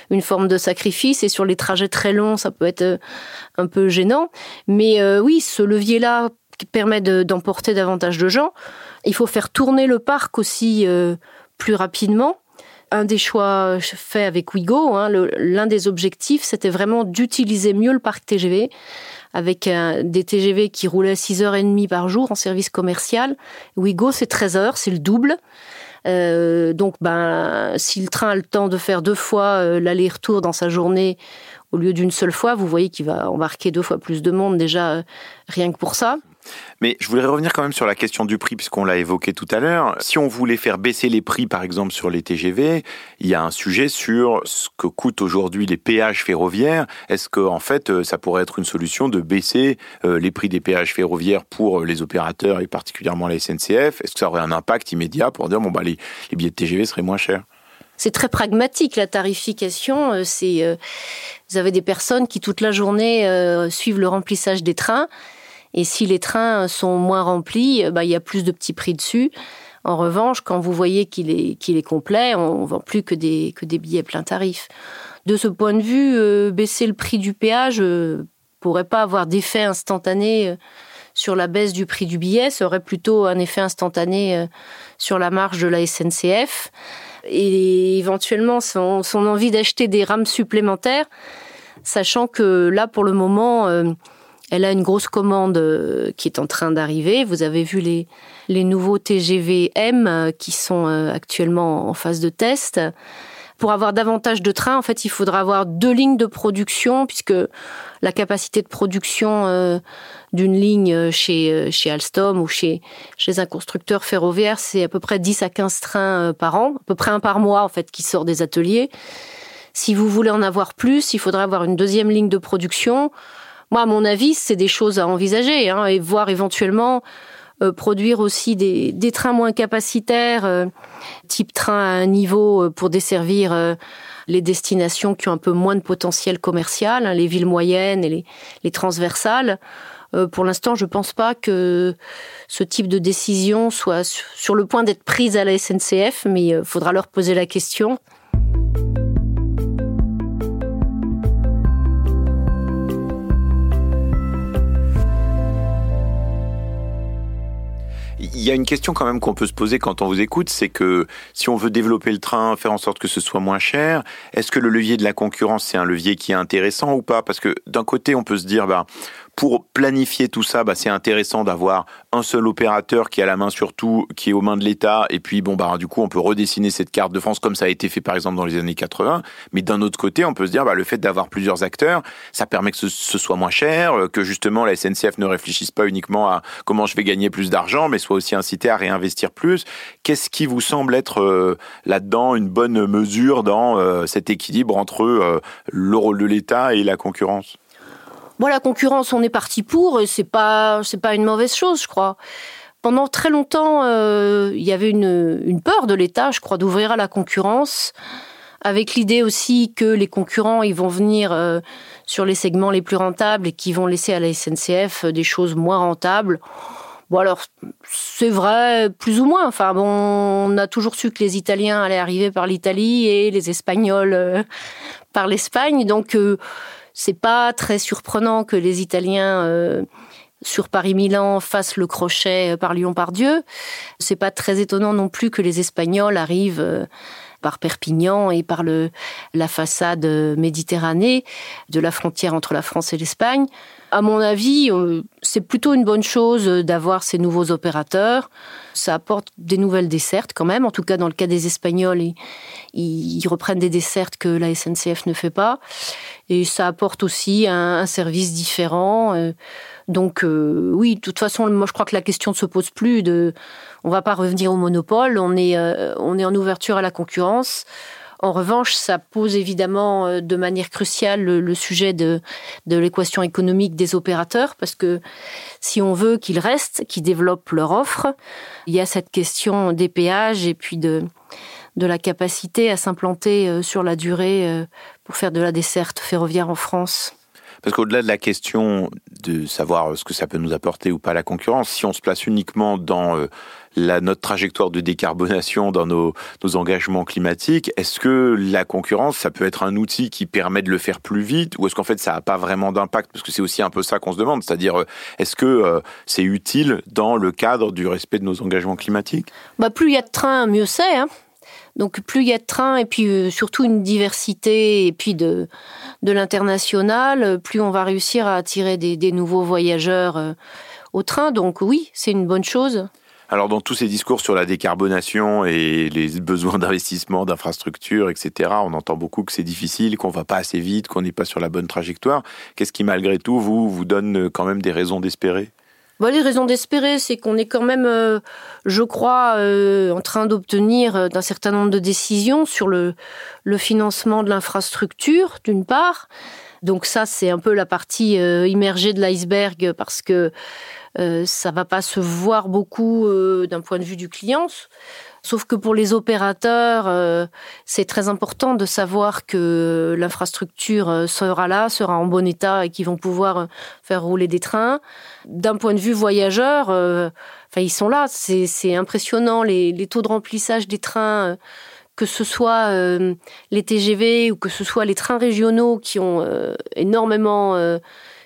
S2: une forme de sacrifice et sur les trajets très longs ça peut être euh, un peu gênant. Mais euh, oui, ce levier-là permet d'emporter davantage de gens. Il faut faire tourner le parc aussi euh, plus rapidement un des choix faits avec Wigo, hein, l'un des objectifs, c'était vraiment d'utiliser mieux le parc TGV avec des TGV qui roulaient 6h30 par jour en service commercial. Wigo, c'est 13 heures, c'est le double. Euh, donc, ben, si le train a le temps de faire deux fois euh, l'aller-retour dans sa journée au lieu d'une seule fois, vous voyez qu'il va embarquer deux fois plus de monde déjà, euh, rien que pour ça.
S1: Mais je voudrais revenir quand même sur la question du prix, puisqu'on l'a évoqué tout à l'heure. Si on voulait faire baisser les prix, par exemple, sur les TGV, il y a un sujet sur ce que coûtent aujourd'hui les péages ferroviaires. Est-ce que, en fait, euh, ça pourrait être une solution de baisser euh, les prix des péages ferroviaires pour les opérateurs et particulièrement la SNCF Est-ce que ça aurait un impact immédiat pour dire, bon, bah, les, billets de TGV seraient moins chers?
S2: C'est très pragmatique la tarification. Euh, vous avez des personnes qui toute la journée suivent le remplissage des trains et si les trains sont moins remplis, euh, bah, il y a plus de petits prix dessus. En revanche, quand vous voyez qu'il est, qu'il est complet, on ne vend plus que des, que des billets plein tarif. De ce point de vue, euh, baisser le prix du péage ne euh, pourrait pas avoir d'effet instantané sur la baisse du prix du billet, ça aurait plutôt un effet instantané sur la marge de la SNCF. Et éventuellement, son, son envie d'acheter des rames supplémentaires, sachant que là, pour le moment, elle a une grosse commande euh, qui est en train d'arriver. Vous avez vu les, les nouveaux TGV M euh, qui sont euh, actuellement en phase de test. Pour avoir davantage de trains, en fait, il faudra avoir deux lignes de production puisque la capacité de production d'une ligne chez, chez Alstom ou chez, chez un constructeur ferroviaire, c'est à peu près 10 à 15 trains par an, à peu près un par mois, en fait, qui sort des ateliers. Si vous voulez en avoir plus, il faudra avoir une deuxième ligne de production moi, à mon avis, c'est des choses à envisager hein, et voir éventuellement euh, produire aussi des, trains moins capacitaires, euh, type train à un niveau euh, pour desservir les destinations qui ont un peu moins de potentiel commercial, hein, les villes moyennes et les, les transversales. pour l'instant, je ne pense pas que ce type de décision soit sur le point d'être prise à la SNCF, mais il faudra leur poser la question.
S1: Il y a une question quand même qu'on peut se poser quand on vous écoute, c'est que si on veut développer le train, faire en sorte que ce soit moins cher, est-ce que le levier de la concurrence, c'est un levier qui est intéressant ou pas? Parce que d'un côté, on peut se dire, bah, pour planifier tout ça, bah, c'est intéressant d'avoir un seul opérateur qui a la main sur tout, qui est aux mains de l'État, et puis bon bah du coup on peut redessiner cette carte de France comme ça a été fait par exemple dans les années 80. Mais d'un autre côté, on peut se dire bah, le fait d'avoir plusieurs acteurs, ça permet que ce, soit moins cher, euh, que justement la SNCF ne réfléchisse pas uniquement à comment je vais gagner plus d'argent, mais soit aussi incité à réinvestir plus. Qu'est-ce qui vous semble être euh, là-dedans une bonne mesure dans euh, cet équilibre entre le rôle de l'État et la concurrence?
S2: Bon, la concurrence, on est parti pour, et c'est pas, c'est pas une mauvaise chose, je crois. Pendant très longtemps, euh, il y avait une, une peur de l'État, je crois, d'ouvrir à la concurrence, avec l'idée aussi que les concurrents, ils vont venir euh, sur les segments les plus rentables et qui vont laisser à la SNCF des choses moins rentables. Bon alors c'est vrai plus ou moins. Enfin bon, on a toujours su que les Italiens allaient arriver par l'Italie et les Espagnols euh, par l'Espagne. Donc c'est pas très surprenant que les Italiens euh, sur Paris-Milan fasse le crochet par Lyon-Pardieu. C'est pas très étonnant non plus que les Espagnols arrivent par Perpignan et par le, la façade méditerranée de la frontière entre la France et l'Espagne. À mon avis, euh, c'est plutôt une bonne chose d'avoir ces nouveaux opérateurs. Ça apporte des nouvelles dessertes quand même. En tout cas, dans le cas des Espagnols, ils, reprennent des dessertes que la SNCF ne fait pas. Et ça apporte aussi un, service différent. Euh, donc euh, oui, de toute façon, moi je crois que la question ne se pose plus. De, on va pas revenir au monopole. On est, on est en ouverture à la concurrence. En revanche, ça pose évidemment euh, de manière cruciale le, sujet de, l'équation économique des opérateurs, parce que si on veut qu'ils restent, qu'ils développent leur offre, il y a cette question des péages et puis de, de la capacité à s'implanter euh, sur la durée euh, pour faire de la desserte ferroviaire en France.
S1: Parce qu'au-delà de la question de savoir ce que ça peut nous apporter ou pas la concurrence, si on se place uniquement dans euh, la, notre trajectoire de décarbonation, dans nos, nos engagements climatiques, est-ce que la concurrence, ça peut être un outil qui permet de le faire plus vite ou est-ce qu'en fait ça n'a pas vraiment d'impact? Parce que c'est aussi un peu ça qu'on se demande, c'est-à-dire euh, est-ce que euh, c'est utile dans le cadre du respect de nos engagements climatiques?
S2: Bah, Plus il y a de trains, mieux c'est. Hein donc plus il y a de trains et puis euh, surtout une diversité et puis de, de l'international, plus on va réussir à attirer des, des nouveaux voyageurs euh, au train. Donc oui, c'est une bonne chose.
S1: Alors dans tous ces discours sur la décarbonation et les besoins d'investissement, d'infrastructures, etc., on entend beaucoup que c'est difficile, qu'on va pas assez vite, qu'on n'est pas sur la bonne trajectoire. Qu'est-ce qui malgré tout vous vous donne quand même des raisons d'espérer?
S2: Bon, les raisons d'espérer, c'est qu'on est quand même, euh, je crois, euh, en train d'obtenir euh, d'un certain nombre de décisions sur le, le financement de l'infrastructure, d'une part. Donc ça, c'est un peu la partie immergée de l'iceberg parce que ça va pas se voir beaucoup d'un point de vue du client. Sauf que pour les opérateurs, euh, c'est très important de savoir que l'infrastructure euh, sera là, sera en bon état et qu'ils vont pouvoir euh, faire rouler des trains. D'un point de vue voyageur, enfin ils sont là. C'est impressionnant les, taux de remplissage des trains. que ce soit les TGV ou que ce soit les trains régionaux qui ont énormément,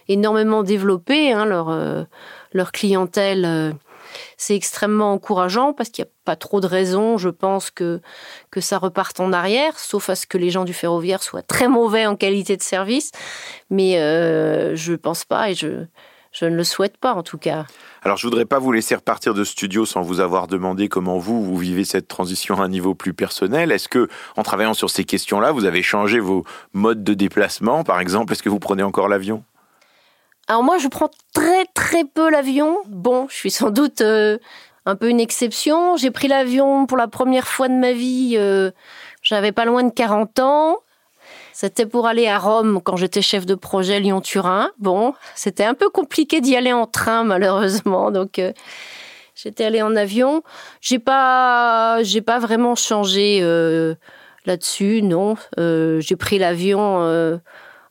S2: énormément développé hein, leur clientèle c'est extrêmement encourageant parce qu'il n'y a pas trop de raisons, je pense, que, que ça reparte en arrière, sauf à ce que les gens du ferroviaire soient très mauvais en qualité de service. Mais euh, je ne pense pas et je, je ne le souhaite pas en tout cas.
S1: Alors je voudrais pas vous laisser repartir de studio sans vous avoir demandé comment vous vous vivez cette transition à un niveau plus personnel. Est-ce que en travaillant sur ces questions-là, vous avez changé vos modes de déplacement par exemple? Est-ce que vous prenez encore l'avion?
S2: Alors moi, je prends très très peu l'avion. Bon, je suis sans doute euh, un peu une exception. J'ai pris l'avion pour la première fois de ma vie. Euh, j'avais pas loin de 40 ans. C'était pour aller à Rome quand j'étais chef de projet Lyon-Turin. Bon, c'était un peu compliqué d'y aller en train malheureusement, donc euh, j'étais allée en avion. J'ai pas, j'ai pas vraiment changé là-dessus, non. j'ai pris l'avion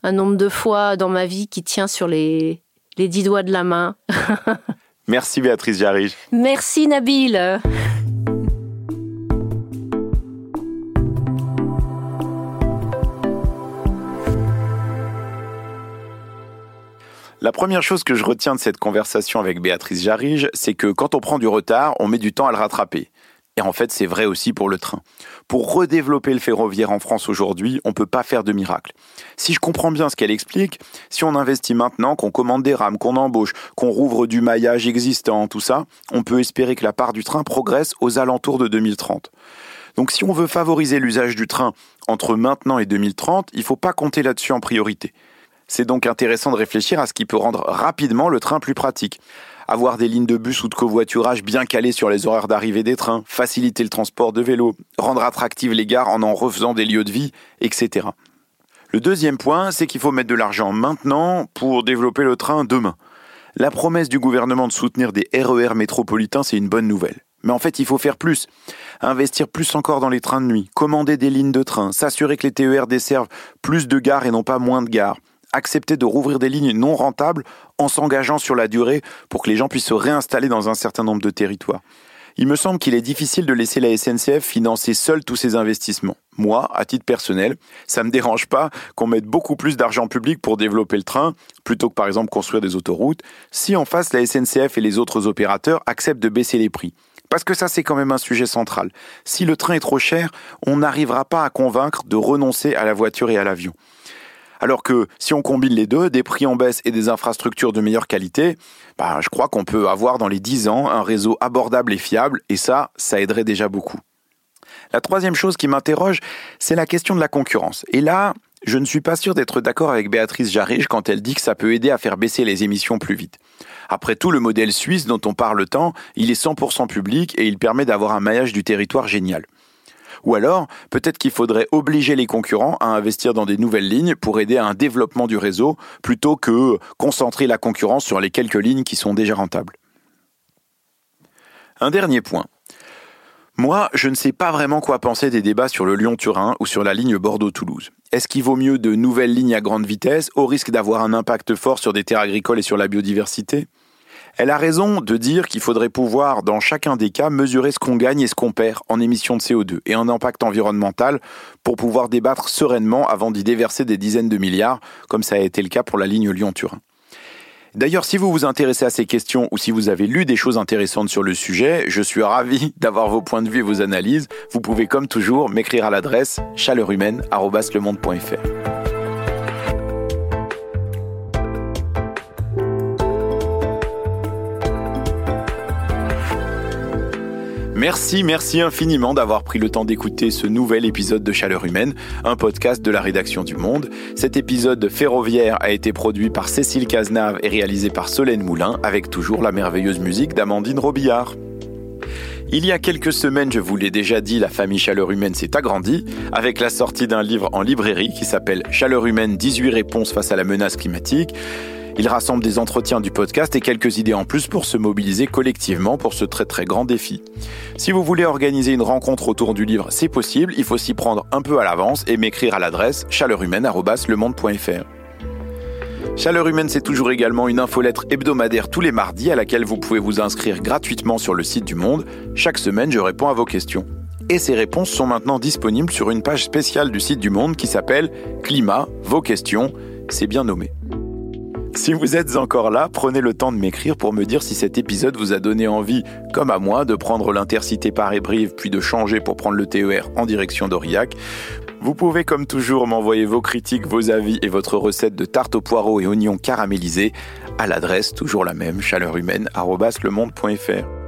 S2: un nombre de fois dans ma vie qui tient sur les, les dix doigts de la main.
S1: Merci Béatrice Jarige.
S2: Merci Nabil.
S1: La première chose que je retiens de cette conversation avec Béatrice Jarige, c'est que quand on prend du retard, on met du temps à le rattraper. Et en fait, c'est vrai aussi pour le train. Pour redévelopper le ferroviaire en France aujourd'hui, on ne peut pas faire de miracle. Si je comprends bien ce qu'elle explique, si on investit maintenant, qu'on commande des rames, qu'on embauche, qu'on rouvre du maillage existant, tout ça, on peut espérer que la part du train progresse aux alentours de 2030. Donc si on veut favoriser l'usage du train entre maintenant et 2030, il ne faut pas compter là-dessus en priorité. C'est donc intéressant de réfléchir à ce qui peut rendre rapidement le train plus pratique avoir des lignes de bus ou de covoiturage bien calées sur les horaires d'arrivée des trains, faciliter le transport de vélos, rendre attractives les gares en en refaisant des lieux de vie, etc. Le deuxième point, c'est qu'il faut mettre de l'argent maintenant pour développer le train demain. La promesse du gouvernement de soutenir des RER e métropolitains, c'est une bonne nouvelle. Mais en fait, il faut faire plus. Investir plus encore dans les trains de nuit, commander des lignes de train, s'assurer que les TER desservent plus de gares et non pas moins de gares, accepter de rouvrir des lignes non rentables en s'engageant sur la durée pour que les gens puissent se réinstaller dans un certain nombre de territoires. Il me semble qu'il est difficile de laisser la SNCF financer seule tous ces investissements. Moi, à titre personnel, ça me dérange pas qu'on mette beaucoup plus d'argent public pour développer le train, plutôt que par exemple construire des autoroutes, si en face la SNCF et les autres opérateurs acceptent de baisser les prix. Parce que ça, c'est quand même un sujet central. Si le train est trop cher, on n'arrivera pas à convaincre de renoncer à la voiture et à l'avion. Alors que si on combine les deux, des prix en baisse et des infrastructures de meilleure qualité, bah, je crois qu'on peut avoir dans les 10 ans un réseau abordable et fiable, et ça, ça aiderait déjà beaucoup. La troisième chose qui m'interroge, c'est la question de la concurrence. Et là, je ne suis pas sûr d'être d'accord avec Béatrice Jarige quand elle dit que ça peut aider à faire baisser les émissions plus vite. Après tout, le modèle suisse dont on parle tant, il est 100% public et il permet d'avoir un maillage du territoire génial. Ou alors, peut-être qu'il faudrait obliger les concurrents à investir dans des nouvelles lignes pour aider à un développement du réseau plutôt que concentrer la concurrence sur les quelques lignes qui sont déjà rentables. Un dernier point. Moi, je ne sais pas vraiment quoi penser des débats sur le Lyon-Turin ou sur la ligne Bordeaux-Toulouse. Est-ce qu'il vaut mieux de nouvelles lignes à grande vitesse au risque d'avoir un impact fort sur des terres agricoles et sur la biodiversité? Elle a raison de dire qu'il faudrait pouvoir, dans chacun des cas, mesurer ce qu'on gagne et ce qu'on perd en émissions de CO2 et en impact environnemental pour pouvoir débattre sereinement avant d'y déverser des dizaines de milliards, comme ça a été le cas pour la ligne Lyon-Turin. D'ailleurs, si vous vous intéressez à ces questions ou si vous avez lu des choses intéressantes sur le sujet, je suis ravi d'avoir vos points de vue et vos analyses. Vous pouvez comme toujours m'écrire à l'adresse chaleurhumaine.fr. Merci, merci infiniment d'avoir pris le temps d'écouter ce nouvel épisode de Chaleur Humaine, un podcast de la rédaction du Monde. Cet épisode ferroviaire a été produit par Cécile Cazenave et réalisé par Solène Moulin, avec toujours la merveilleuse musique d'Amandine Robillard. Il y a quelques semaines, je vous l'ai déjà dit, la famille Chaleur Humaine s'est agrandie avec la sortie d'un livre en librairie qui s'appelle Chaleur Humaine 18 réponses face à la menace climatique. Il rassemble des entretiens du podcast et quelques idées en plus pour se mobiliser collectivement pour ce très très grand défi. Si vous voulez organiser une rencontre autour du livre, c'est possible, il faut s'y prendre un peu à l'avance et m'écrire à l'adresse chaleurhumaine.fr. Chaleur Humaine, c'est toujours également une infolettre hebdomadaire tous les mardis à laquelle vous pouvez vous inscrire gratuitement sur le site du Monde. Chaque semaine, je réponds à vos questions. Et ces réponses sont maintenant disponibles sur une page spéciale du site du Monde qui s'appelle Climat, vos questions. C'est bien nommé. Si vous êtes encore là, prenez le temps de m'écrire pour me dire si cet épisode vous a donné envie, comme à moi, de prendre l'intercité par brive puis de changer pour prendre le TER en direction d'Aurillac. Vous pouvez comme toujours m'envoyer vos critiques, vos avis et votre recette de tarte aux poireaux et oignons caramélisés à l'adresse toujours la même chaleurhumaine@lemonde.fr.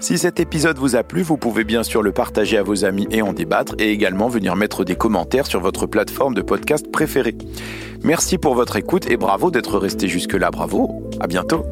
S1: Si cet épisode vous a plu, vous pouvez bien sûr le partager à vos amis et en débattre et également venir mettre des commentaires sur votre plateforme de podcast préférée. Merci pour votre écoute et bravo d'être resté jusque-là. Bravo. À bientôt.